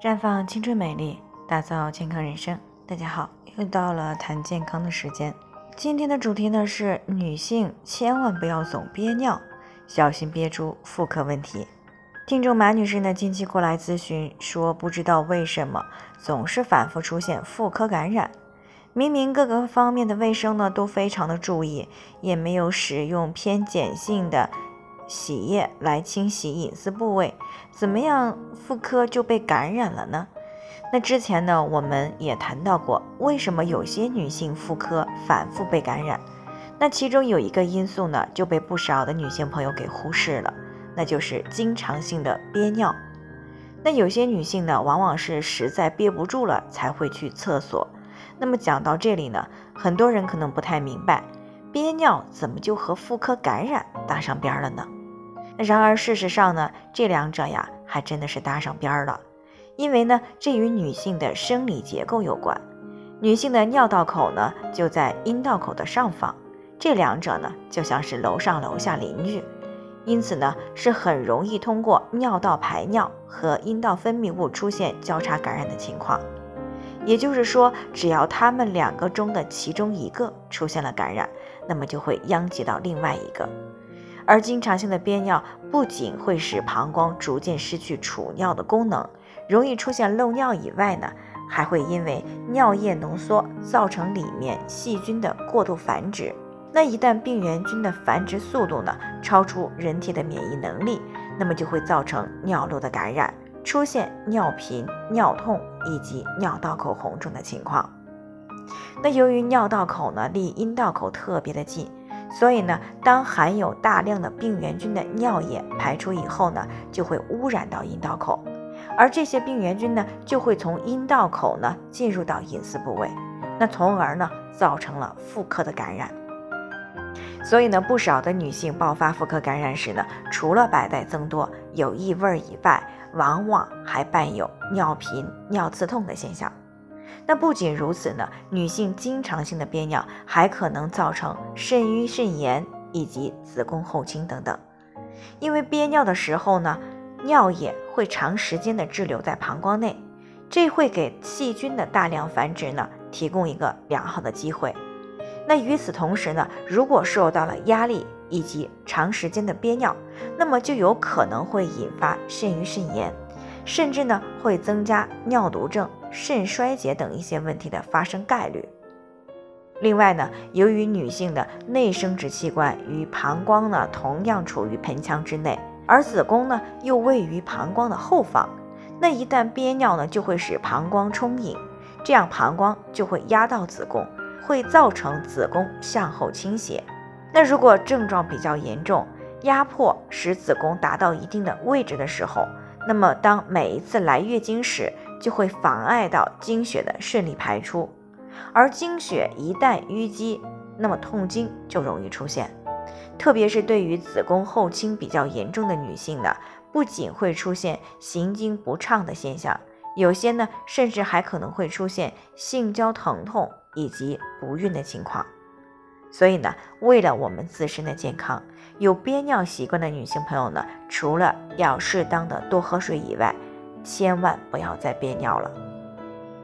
绽放青春美丽，打造健康人生。大家好，又到了谈健康的时间。今天的主题呢是女性千万不要总憋尿，小心憋出妇科问题。听众马女士呢近期过来咨询说，不知道为什么总是反复出现妇科感染，明明各个方面的卫生呢都非常的注意，也没有使用偏碱性的。洗液来清洗隐私部位，怎么样妇科就被感染了呢？那之前呢，我们也谈到过，为什么有些女性妇科反复被感染？那其中有一个因素呢，就被不少的女性朋友给忽视了，那就是经常性的憋尿。那有些女性呢，往往是实在憋不住了才会去厕所。那么讲到这里呢，很多人可能不太明白，憋尿怎么就和妇科感染搭上边了呢？然而，事实上呢，这两者呀，还真的是搭上边儿了。因为呢，这与女性的生理结构有关。女性的尿道口呢，就在阴道口的上方，这两者呢，就像是楼上楼下邻居，因此呢，是很容易通过尿道排尿和阴道分泌物出现交叉感染的情况。也就是说，只要他们两个中的其中一个出现了感染，那么就会殃及到另外一个。而经常性的憋尿不仅会使膀胱逐渐失去储尿的功能，容易出现漏尿以外呢，还会因为尿液浓缩造成里面细菌的过度繁殖。那一旦病原菌的繁殖速度呢超出人体的免疫能力，那么就会造成尿路的感染，出现尿频、尿痛以及尿道口红肿的情况。那由于尿道口呢离阴道口特别的近。所以呢，当含有大量的病原菌的尿液排出以后呢，就会污染到阴道口，而这些病原菌呢，就会从阴道口呢进入到隐私部位，那从而呢造成了妇科的感染。所以呢，不少的女性爆发妇科感染时呢，除了白带增多、有异味以外，往往还伴有尿频、尿刺痛的现象。那不仅如此呢，女性经常性的憋尿还可能造成肾盂肾炎以及子宫后倾等等。因为憋尿的时候呢，尿液会长时间的滞留在膀胱内，这会给细菌的大量繁殖呢提供一个良好的机会。那与此同时呢，如果受到了压力以及长时间的憋尿，那么就有可能会引发肾盂肾炎。甚至呢，会增加尿毒症、肾衰竭等一些问题的发生概率。另外呢，由于女性的内生殖器官与膀胱呢同样处于盆腔之内，而子宫呢又位于膀胱的后方，那一旦憋尿呢，就会使膀胱充盈，这样膀胱就会压到子宫，会造成子宫向后倾斜。那如果症状比较严重，压迫使子宫达到一定的位置的时候，那么，当每一次来月经时，就会妨碍到经血的顺利排出，而经血一旦淤积，那么痛经就容易出现。特别是对于子宫后倾比较严重的女性呢，不仅会出现行经不畅的现象，有些呢，甚至还可能会出现性交疼痛以及不孕的情况。所以呢，为了我们自身的健康，有憋尿习惯的女性朋友呢，除了要适当的多喝水以外，千万不要再憋尿了。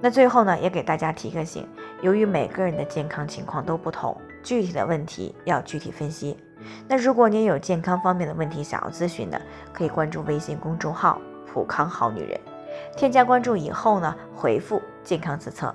那最后呢，也给大家提个醒：由于每个人的健康情况都不同，具体的问题要具体分析。那如果您有健康方面的问题想要咨询的，可以关注微信公众号“普康好女人”，添加关注以后呢，回复“健康自测”。